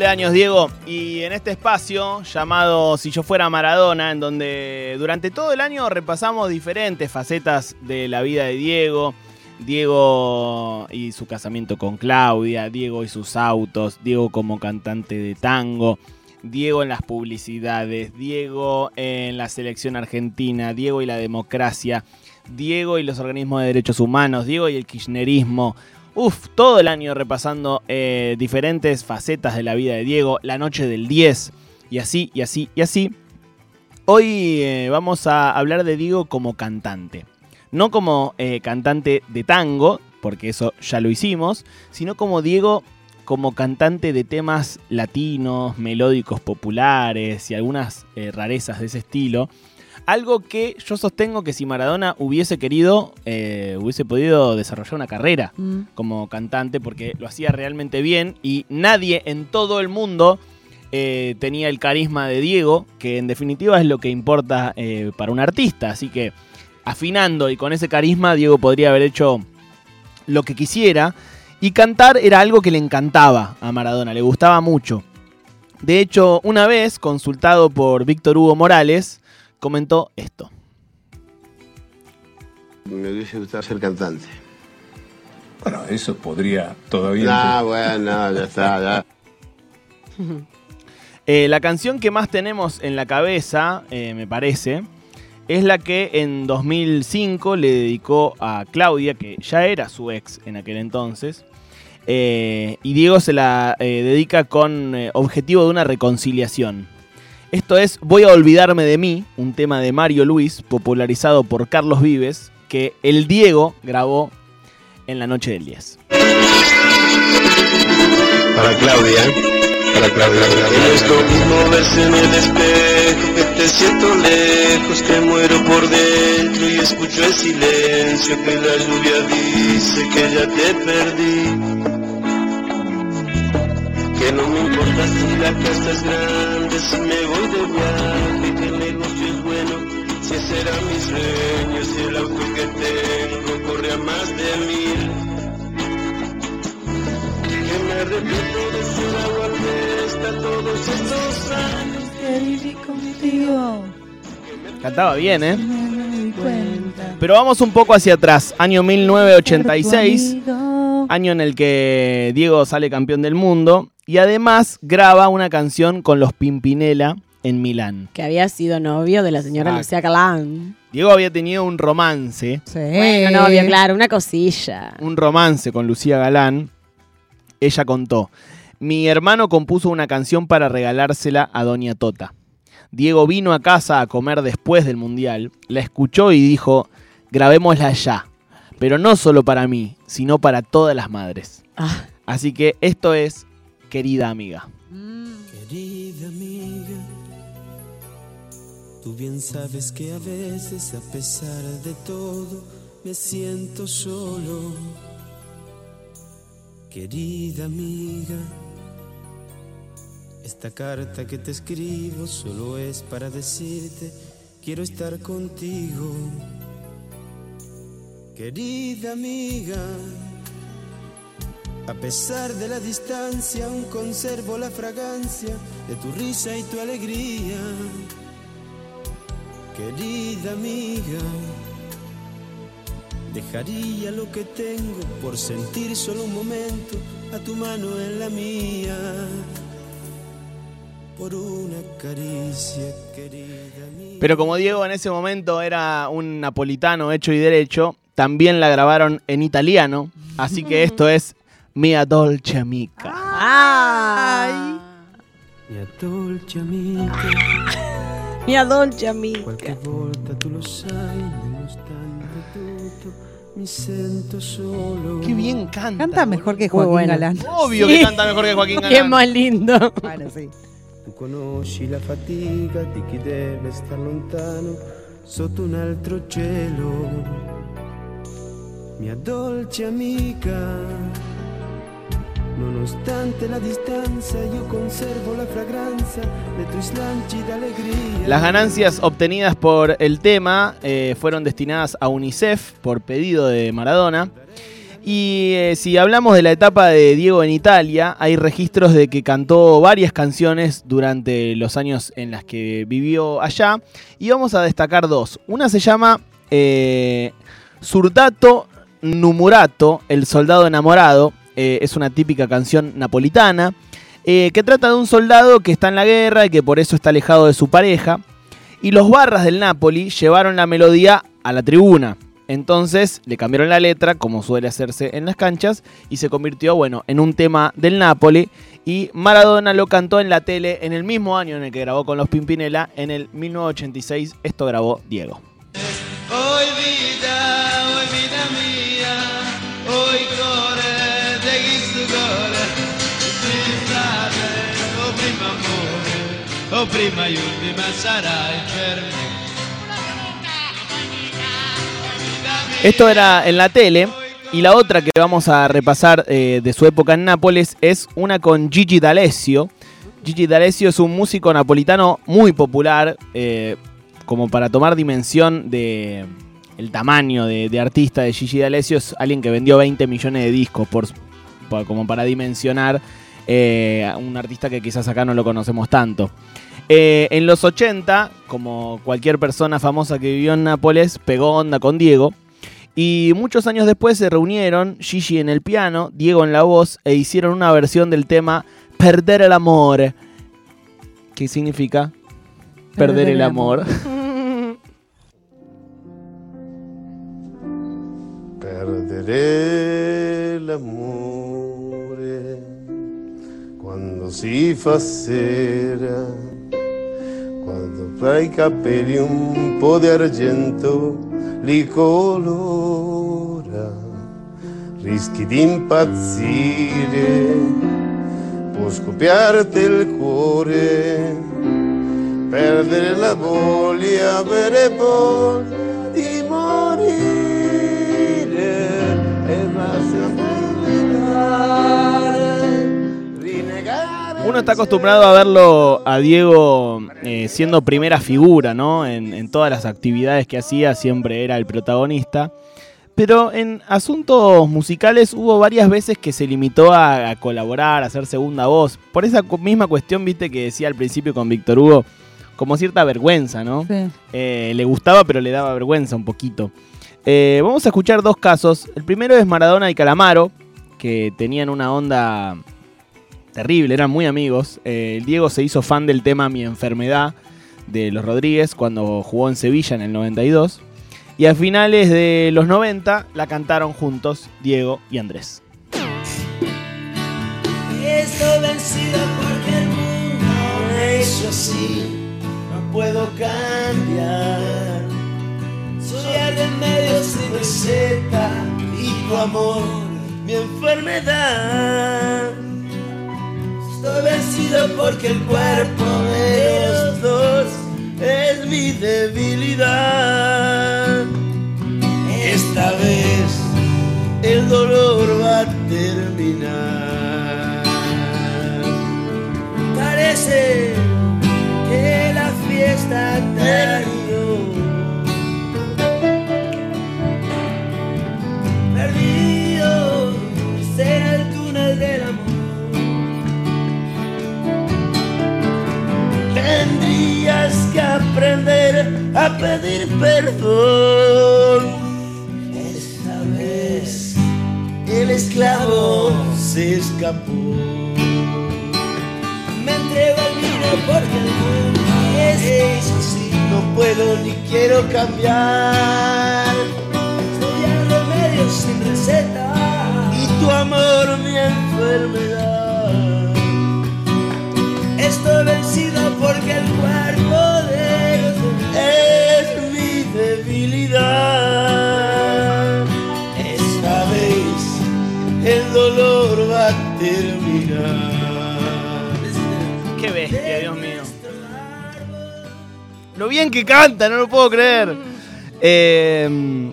Cumpleaños, Diego. Y en este espacio llamado Si yo fuera Maradona, en donde durante todo el año repasamos diferentes facetas de la vida de Diego. Diego y su casamiento con Claudia, Diego y sus autos, Diego como cantante de tango, Diego en las publicidades, Diego en la selección argentina, Diego y la democracia, Diego y los organismos de derechos humanos, Diego y el kirchnerismo. Uf, todo el año repasando eh, diferentes facetas de la vida de Diego, la noche del 10, y así, y así, y así. Hoy eh, vamos a hablar de Diego como cantante. No como eh, cantante de tango, porque eso ya lo hicimos, sino como Diego como cantante de temas latinos, melódicos populares y algunas rarezas de ese estilo. Algo que yo sostengo que si Maradona hubiese querido, eh, hubiese podido desarrollar una carrera mm. como cantante porque lo hacía realmente bien y nadie en todo el mundo eh, tenía el carisma de Diego, que en definitiva es lo que importa eh, para un artista. Así que afinando y con ese carisma, Diego podría haber hecho lo que quisiera. Y cantar era algo que le encantaba a Maradona, le gustaba mucho. De hecho, una vez, consultado por Víctor Hugo Morales, comentó esto. Me hubiese gustado ser cantante. Bueno, eso podría todavía... No, bueno, ya está, ya. Eh, la canción que más tenemos en la cabeza, eh, me parece, es la que en 2005 le dedicó a Claudia, que ya era su ex en aquel entonces. Eh, y Diego se la dedica con objetivo de una reconciliación. Esto es Voy a olvidarme de mí, un tema de Mario Luis, popularizado por Carlos Vives, que el Diego grabó en la noche del 10. Para Claudia. Para Claudia. Es lo mismo verse en el espejo, que te siento lejos, que muero por dentro y escucho el silencio, que la lluvia dice que ya te perdí que no me importa si la casa es grande, si me voy de viaje, que el negocio es bueno, si ese era mi sueño, si el auto que tengo corre a más de mil. Que me arrepiento de ser agua está todos estos años que viví contigo. Cantaba bien, ¿eh? Pero vamos un poco hacia atrás, año 1986, año en el que Diego sale campeón del mundo y además graba una canción con los Pimpinela en Milán. Que había sido novio de la señora Lucía Galán. Diego había tenido un romance. Sí. Bueno, novio, claro, una cosilla. Un romance con Lucía Galán. Ella contó, mi hermano compuso una canción para regalársela a Doña Tota. Diego vino a casa a comer después del Mundial, la escuchó y dijo, grabémosla ya, pero no solo para mí, sino para todas las madres. Ah. Así que esto es querida amiga. Querida amiga, tú bien sabes que a veces, a pesar de todo, me siento solo. Querida amiga, esta carta que te escribo solo es para decirte, quiero estar contigo. Querida amiga, a pesar de la distancia, aún conservo la fragancia de tu risa y tu alegría. Querida amiga, dejaría lo que tengo por sentir solo un momento a tu mano en la mía. Por una caricia, querida amiga. Pero como Diego en ese momento era un napolitano hecho y derecho, también la grabaron en italiano. Así que esto es Mia dolce amica. Ay. Mia dolce amica. Mia dolce amica. Qualche volta tu lo sai, nonostante tutto, mi sento solo. Qué bien canta. Canta mejor que Joaquín Galán. Obvio que canta mejor que Joaquín Galán. Qué más lindo. Bueno, sí. Tu conosci la fatica di chi deve star lontano sotto un altro cielo. Mia dolce amica. Nonostante la distancia, yo conservo la fragancia de tus de alegría. Las ganancias obtenidas por el tema eh, fueron destinadas a UNICEF por pedido de Maradona. Y eh, si hablamos de la etapa de Diego en Italia, hay registros de que cantó varias canciones durante los años en las que vivió allá. Y vamos a destacar dos. Una se llama eh, Surdato Numurato, El Soldado Enamorado. Eh, es una típica canción napolitana. eh, que trata de un soldado que está en la guerra y que por eso está alejado de su pareja. Y los barras del Napoli llevaron la melodía a la tribuna. Entonces le cambiaron la letra, como suele hacerse en las canchas, y se convirtió, bueno, en un tema del Napoli. Y Maradona lo cantó en la tele en el mismo año en el que grabó con los Pimpinela, en el 1986. Esto grabó Diego. Prima e ultima sarai. Esto era en la tele. Y la otra que vamos a repasar eh, de su época en Nápoles es una con Gigi D'Alessio. Gigi D'Alessio es un músico napolitano muy popular, eh, como para tomar dimensión de tamaño de, artista de Gigi D'Alessio, es alguien que vendió 20 millones de discos, como para dimensionar eh, un artista que quizás acá no lo conocemos tanto. Eh, en los 80, como cualquier persona famosa que vivió en Nápoles, pegó onda con Diego. Y muchos años después se reunieron Gigi en el piano, Diego en la voz, e hicieron una versión del tema Perder el amor. ¿Qué significa? Perder, el amor. Perdere l'amore quando si fa sera, quando fai i capelli un po' di argento li colora, rischi di impazzire, può scoppiarti il cuore, perdere la voglia, avere voglia Uno está acostumbrado a verlo a Diego eh, siendo primera figura, ¿no? En, en todas las actividades que hacía siempre era el protagonista. Pero en asuntos musicales hubo varias veces que se limitó a, a colaborar, a hacer segunda voz. Por esa misma cuestión, viste, que decía al principio con Víctor Hugo, como cierta vergüenza, ¿no? Sí. Eh, le gustaba, pero le daba vergüenza un poquito. Eh, vamos a escuchar dos casos. El primero es Maradona y Calamaro, que tenían una onda terrible, eran muy amigos. Eh, Diego se hizo fan del tema Mi enfermedad de los Rodríguez cuando jugó en Sevilla en el 92. Y a finales de los 90 la cantaron juntos Diego y Andrés. Estoy vencido porque el mundo así, no puedo cambiar. Soy el remedio sin receta y tu amor, mi enfermedad. Estoy vencido porque el cuerpo de los dos es mi debilidad. Esta vez el dolor va a terminar. Parece que la fiesta terminó. Escapó. Me entrego al vino porque el mundo es así. No puedo ni quiero cambiar. Soy el remedio sin receta. Y tu amor mi enfermedad. Estoy vencido porque el cuerpo ¡Qué bestia, Dios mío! Lo bien que canta, no lo puedo creer. Eh,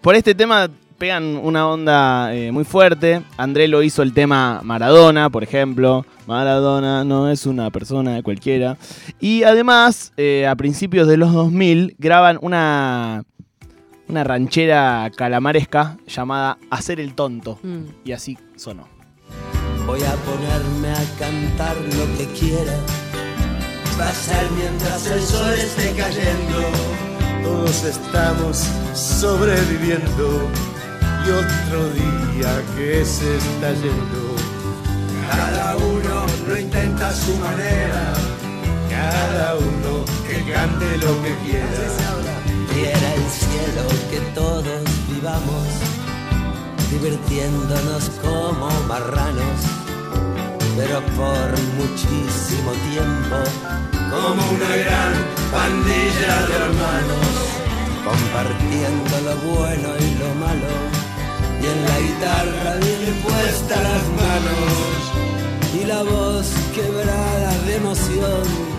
por este tema pegan una onda eh, muy fuerte. André lo hizo el tema Maradona, por ejemplo. Maradona no es una persona cualquiera. Y además, eh, a principios de los 2000, graban una, una ranchera calamaresca llamada Hacer el tonto. Mm. Y así sonó. Voy a ponerme a cantar lo que quiera. Va a ser mientras el sol esté cayendo. Todos estamos sobreviviendo. Y otro día que se está yendo. Cada uno lo intenta a su manera. Cada uno que cante lo que quiera. Quiera el cielo que todos vivamos divirtiéndonos como marranos, pero por muchísimo tiempo, como una gran pandilla de hermanos, compartiendo lo bueno y lo malo, y en la guitarra bien puestas las manos, y la voz quebrada de emoción,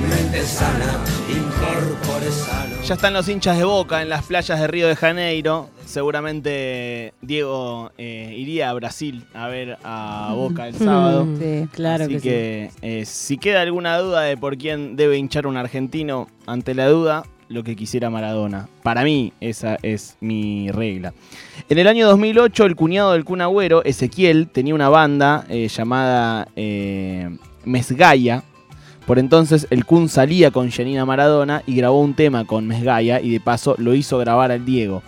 mente sana, incorpore sano. Ya están los hinchas de Boca en las playas de Río de Janeiro. Seguramente Diego eh, iría a Brasil a ver a Boca el sábado. Mm, Sí. Claro Así que, que, eh, si queda alguna duda de por quién debe hinchar un argentino, ante la duda, lo que quisiera Maradona. Para mí, esa es mi regla. En el año 2008, el cuñado del Kun Agüero, Ezequiel, tenía una banda eh, llamada eh, Mesgaya. Por entonces, el Kun salía con Janina Maradona y grabó un tema con Mesgaya y de paso lo hizo grabar al Diego.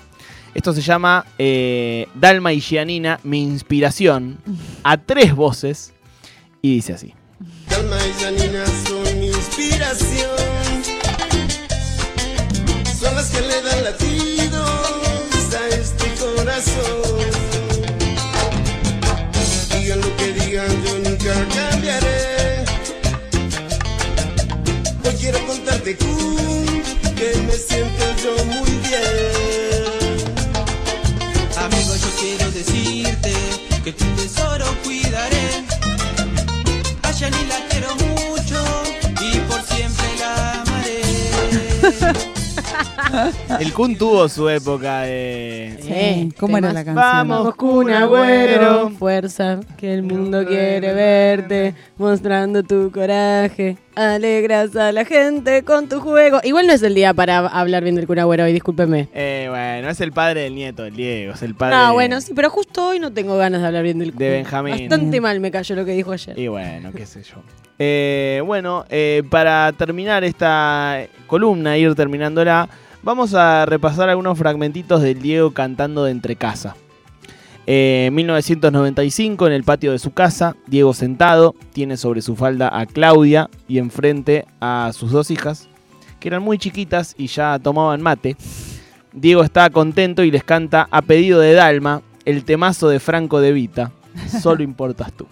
Esto se llama eh, Dalma y Gianina, mi inspiración, a tres voces, y dice así. Calma y que me siento yo muy El Kun tuvo su época de... Sí, ¿Cómo era la canción? Vamos, Kun Agüero, fuerza, que el mundo quiere verte, mostrando tu coraje. Alegras a la gente con tu juego. Igual no es el día para hablar bien del Kun Agüero hoy, discúlpeme. Eh, bueno, es el padre del nieto, el Diego, es el padre No, bueno, sí, pero justo hoy no tengo ganas de hablar bien del Kun. de Benjamín. Bastante mal me cayó lo que dijo ayer. Y bueno, qué sé yo. Eh, bueno, eh, para terminar esta columna, ir terminándola, vamos a repasar algunos fragmentitos del Diego cantando de entre casa. Eh, 1995, en el patio de su casa, Diego sentado, tiene sobre su falda a Claudia y enfrente a sus dos hijas, que eran muy chiquitas y ya tomaban mate. Diego está contento y les canta a pedido de Dalma el temazo de Franco de Vita, Solo importas tú.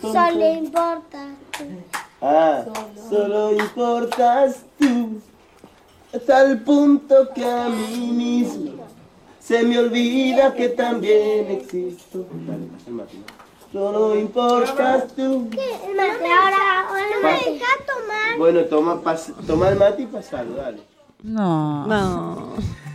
Solo importa tú. Ah, solo importas tú, a tal punto que a mí mismo se me olvida que también existo. Solo importas tú. El mate ahora, ahora me deja tomar. Bueno, toma, pas- toma el mate y pasalo, dale. No. No.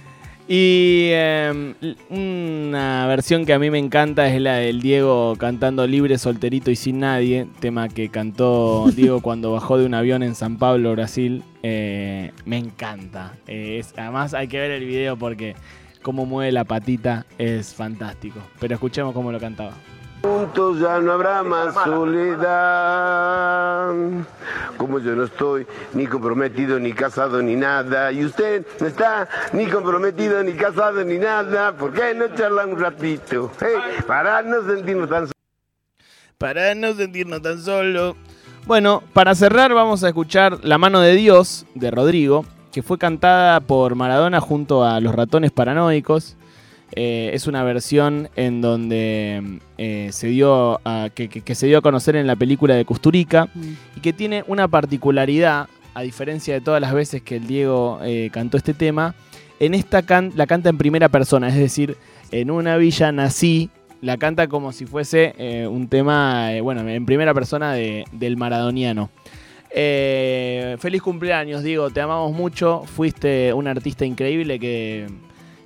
Y eh, una versión que a mí me encanta es la del Diego cantando Libre, Solterito y Sin Nadie, tema que cantó Diego cuando bajó de un avión en San Pablo, Brasil. Eh, me encanta. Eh, es- además hay que ver el video porque cómo mueve la patita es fantástico. Pero escuchemos cómo lo cantaba. Juntos ya no habrá más soledad. Como yo no estoy ni comprometido, ni casado, ni nada. Y usted no está ni comprometido, ni casado, ni nada. ¿Por qué no charla un ratito? Hey, para no sentirnos tan Para no sentirnos tan solo. Bueno, para cerrar vamos a escuchar La mano de Dios de Rodrigo, que fue cantada por Maradona junto a Los Ratones Paranoicos. Eh, es una versión en donde eh, se dio a, que, que- que se dio a conocer en la película de Custurica y que tiene una particularidad, a diferencia de todas las veces que el Diego eh, cantó este tema, en esta can- la canta en primera persona, es decir, en una villa nací, la canta como si fuese un tema, bueno, en primera persona de- del maradoniano. Feliz cumpleaños, Diego, te amamos mucho, fuiste un artista increíble que,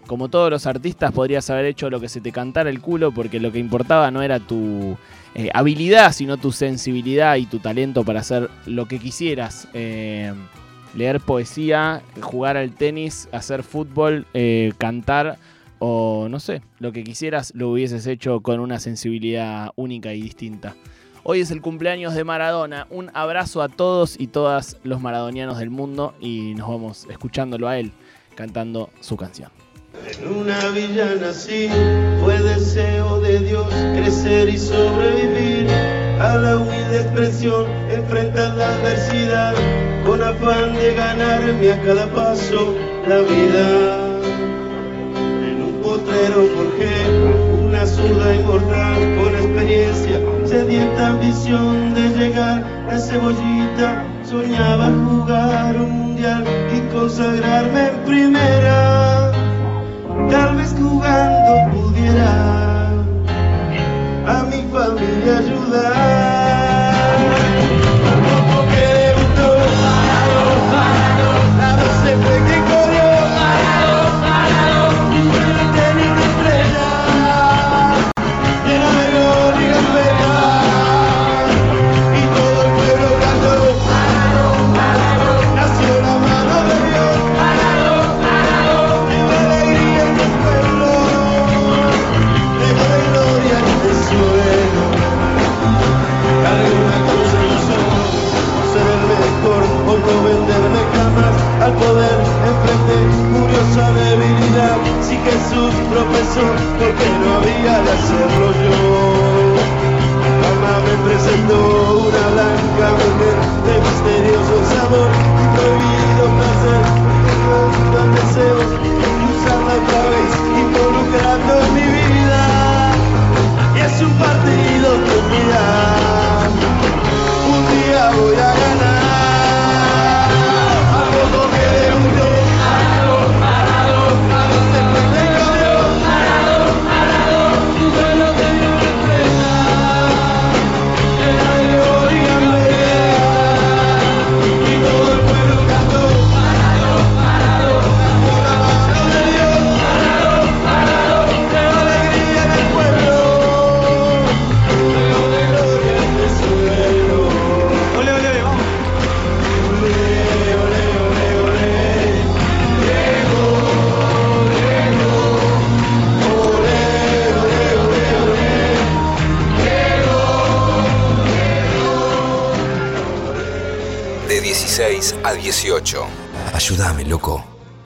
como todos los artistas, podrías haber hecho lo que se te cantara el culo, porque lo que importaba no era tu eh, habilidad, sino tu sensibilidad y tu talento para hacer lo que quisieras. Eh, leer poesía, jugar al tenis, hacer fútbol, eh, cantar o no sé, lo que quisieras lo hubieses hecho con una sensibilidad única y distinta. Hoy es el cumpleaños de Maradona. Un abrazo a todos y todas los maradonianos del mundo y nos vamos escuchándolo a él cantando su canción. En una villa nací, fue deseo de Dios crecer y sobrevivir a la humilde expresión, enfrentar la adversidad con afán de ganarme a cada paso la vida. En un potrero forjé una zurda inmortal con experiencia, sedienta ambición de llegar a cebollita. Soñaba jugar un mundial y consagrarme